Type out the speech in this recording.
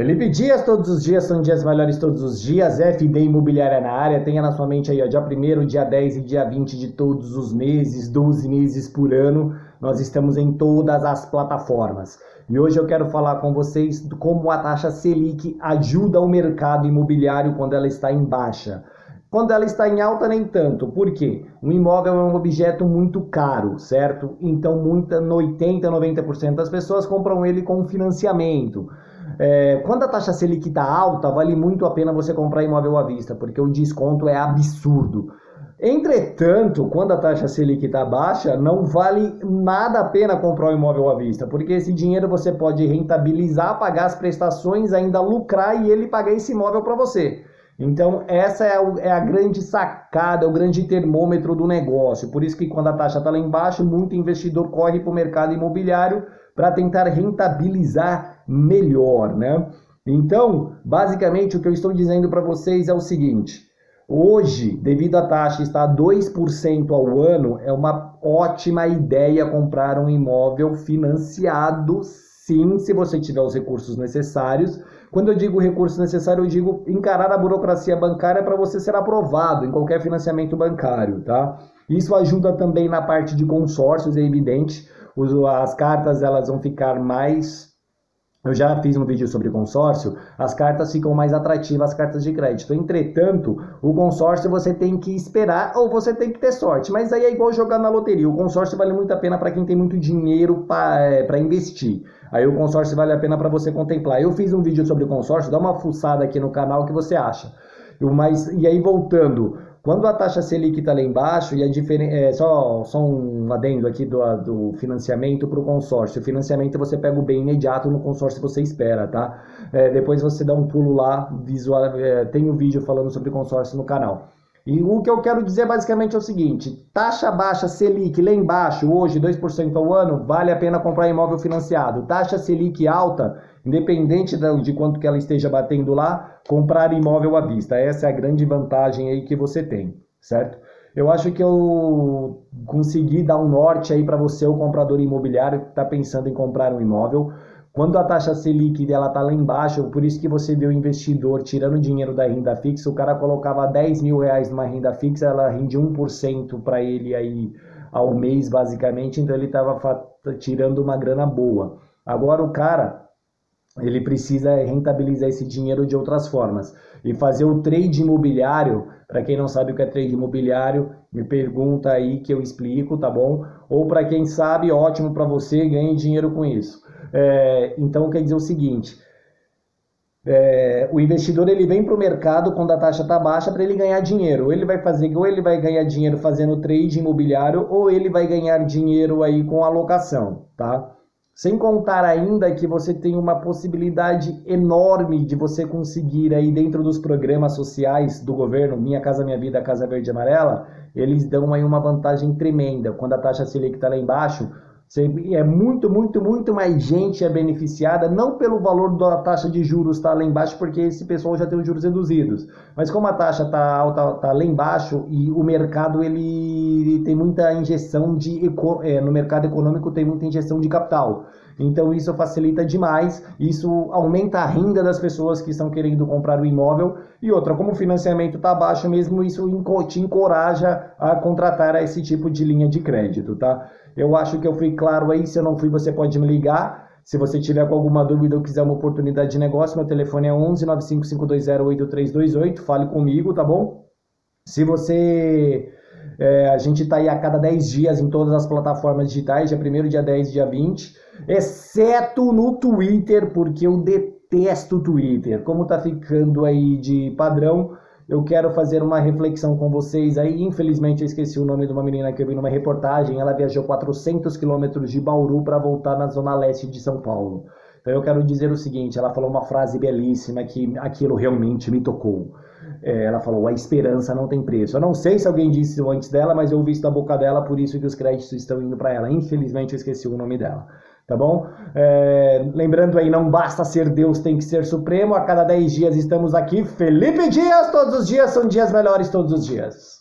Felipe Dias, todos os dias são dias melhores todos os dias. FD Imobiliária na área. Tenha na sua mente aí, ó, dia 1 dia 10 e dia 20 de todos os meses, 12 meses por ano. Nós estamos em todas as plataformas. E hoje eu quero falar com vocês como a taxa Selic ajuda o mercado imobiliário quando ela está em baixa. Quando ela está em alta, nem tanto. Por quê? Um imóvel é um objeto muito caro, certo? Então, muita, 80, 90% das pessoas compram ele com financiamento. É, quando a taxa Selic está alta, vale muito a pena você comprar imóvel à vista, porque o desconto é absurdo. Entretanto, quando a taxa Selic está baixa, não vale nada a pena comprar um imóvel à vista, porque esse dinheiro você pode rentabilizar, pagar as prestações, ainda lucrar e ele pagar esse imóvel para você. Então, essa é, é a grande sacada, o grande termômetro do negócio. Por isso que quando a taxa está lá embaixo, muito investidor corre para o mercado imobiliário para tentar rentabilizar melhor, né? Então, basicamente, o que eu estou dizendo para vocês é o seguinte: hoje, devido à taxa estar 2% ao ano, é uma ótima ideia comprar um imóvel financiado, sim, se você tiver os recursos necessários. Quando eu digo recursos necessários, eu digo encarar a burocracia bancária para você ser aprovado em qualquer financiamento bancário, tá? Isso ajuda também na parte de consórcios, é evidente as cartas elas vão ficar mais eu já fiz um vídeo sobre consórcio, as cartas ficam mais atrativas, as cartas de crédito. Entretanto, o consórcio você tem que esperar ou você tem que ter sorte. Mas aí é igual jogar na loteria. O consórcio vale muito a pena para quem tem muito dinheiro para é, investir. Aí o consórcio vale a pena para você contemplar. Eu fiz um vídeo sobre consórcio, dá uma fuçada aqui no canal que você acha. Eu, mas, e aí voltando, quando a taxa Selic está lá embaixo, e a diferença. É, só, só um adendo aqui do, do financiamento para o consórcio. O financiamento você pega o bem imediato no consórcio você espera, tá? É, depois você dá um pulo lá, visual, é, tem um vídeo falando sobre consórcio no canal. E o que eu quero dizer basicamente é o seguinte: taxa baixa Selic lá embaixo, hoje 2% ao ano, vale a pena comprar imóvel financiado. Taxa Selic alta, independente de quanto que ela esteja batendo lá, comprar imóvel à vista. Essa é a grande vantagem aí que você tem, certo? Eu acho que eu consegui dar um norte aí para você, o comprador imobiliário que está pensando em comprar um imóvel. Quando a taxa Selic ela tá lá embaixo, por isso que você vê o investidor tirando dinheiro da renda fixa, o cara colocava 10 mil reais numa renda fixa, ela rende 1% para ele aí ao mês, basicamente, então ele estava tirando uma grana boa. Agora o cara, ele precisa rentabilizar esse dinheiro de outras formas. E fazer o trade imobiliário, para quem não sabe o que é trade imobiliário, me pergunta aí que eu explico, tá bom? Ou para quem sabe, ótimo para você, ganhe dinheiro com isso. É, então quer dizer o seguinte: é, o investidor ele vem para o mercado quando a taxa está baixa para ele ganhar dinheiro. Ou ele vai fazer, ou ele vai ganhar dinheiro fazendo trade imobiliário, ou ele vai ganhar dinheiro aí com alocação, tá? Sem contar ainda que você tem uma possibilidade enorme de você conseguir aí dentro dos programas sociais do governo, Minha Casa Minha Vida, Casa Verde e Amarela, eles dão aí uma vantagem tremenda. Quando a taxa Selic está lá embaixo, é muito, muito, muito mais gente é beneficiada, não pelo valor da taxa de juros estar tá lá embaixo, porque esse pessoal já tem os juros reduzidos, mas como a taxa está alta, tá lá embaixo e o mercado ele tem muita injeção de é, no mercado econômico tem muita injeção de capital. Então isso facilita demais, isso aumenta a renda das pessoas que estão querendo comprar o imóvel. E outra, como o financiamento está baixo mesmo, isso te encoraja a contratar esse tipo de linha de crédito, tá? Eu acho que eu fui claro aí, se eu não fui, você pode me ligar. Se você tiver com alguma dúvida ou quiser uma oportunidade de negócio, meu telefone é 11 95520 8328, fale comigo, tá bom? Se você é, a gente está aí a cada 10 dias em todas as plataformas digitais, dia 1 dia 10 dia 20, exceto no Twitter, porque eu detesto o Twitter. Como tá ficando aí de padrão, eu quero fazer uma reflexão com vocês aí. Infelizmente, eu esqueci o nome de uma menina que eu vi numa reportagem. Ela viajou 400 quilômetros de Bauru para voltar na zona leste de São Paulo. Então, eu quero dizer o seguinte: ela falou uma frase belíssima que aquilo realmente me tocou. É, ela falou: a esperança não tem preço. Eu não sei se alguém disse isso antes dela, mas eu ouvi isso da boca dela, por isso que os créditos estão indo para ela. Infelizmente, eu esqueci o nome dela tá bom? É, lembrando aí, não basta ser Deus, tem que ser supremo. A cada 10 dias estamos aqui. Felipe Dias, todos os dias são dias melhores todos os dias.